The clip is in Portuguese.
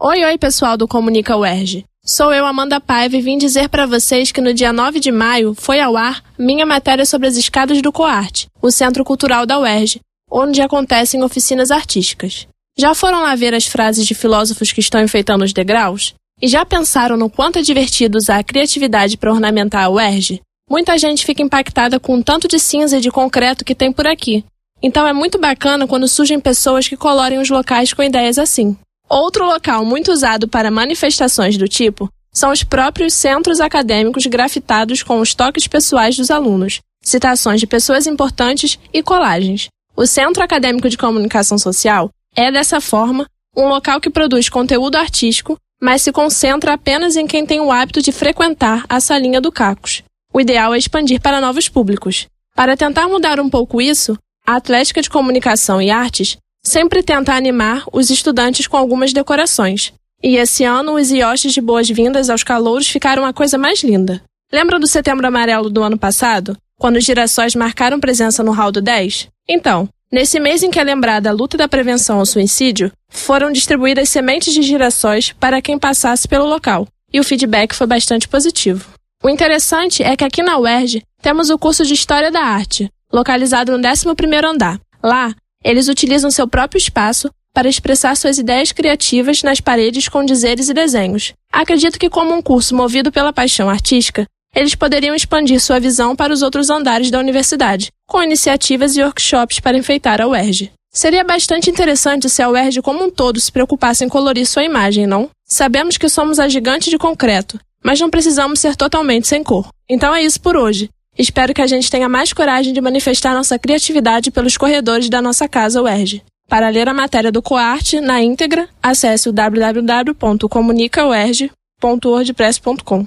Oi, oi, pessoal do Comunica UERJ. Sou eu, Amanda Paiva, e vim dizer para vocês que no dia 9 de maio foi ao ar minha matéria sobre as escadas do Coarte, o Centro Cultural da UERJ, onde acontecem oficinas artísticas. Já foram lá ver as frases de filósofos que estão enfeitando os degraus? E já pensaram no quanto é divertido usar a criatividade para ornamentar a UERJ? Muita gente fica impactada com o tanto de cinza e de concreto que tem por aqui. Então é muito bacana quando surgem pessoas que colorem os locais com ideias assim. Outro local muito usado para manifestações do tipo são os próprios centros acadêmicos grafitados com os toques pessoais dos alunos, citações de pessoas importantes e colagens. O Centro Acadêmico de Comunicação Social é, dessa forma, um local que produz conteúdo artístico, mas se concentra apenas em quem tem o hábito de frequentar a salinha do Cacos. O ideal é expandir para novos públicos. Para tentar mudar um pouco isso, a Atlética de Comunicação e Artes sempre tenta animar os estudantes com algumas decorações. E esse ano os ioches de boas-vindas aos calouros ficaram a coisa mais linda. Lembra do Setembro Amarelo do ano passado? Quando os girassóis marcaram presença no Hall do 10? Então, nesse mês em que é lembrada a luta da prevenção ao suicídio, foram distribuídas sementes de girassóis para quem passasse pelo local, e o feedback foi bastante positivo. O interessante é que aqui na UERJ temos o curso de História da Arte, localizado no 11º andar. Lá, eles utilizam seu próprio espaço para expressar suas ideias criativas nas paredes com dizeres e desenhos. Acredito que, como um curso movido pela paixão artística, eles poderiam expandir sua visão para os outros andares da universidade, com iniciativas e workshops para enfeitar a UERJ. Seria bastante interessante se a UERJ como um todo se preocupasse em colorir sua imagem, não? Sabemos que somos a gigante de concreto, mas não precisamos ser totalmente sem cor. Então é isso por hoje. Espero que a gente tenha mais coragem de manifestar nossa criatividade pelos corredores da nossa casa UERJ. Para ler a matéria do Coarte na íntegra, acesse o www.comunicauerj.wordpress.com.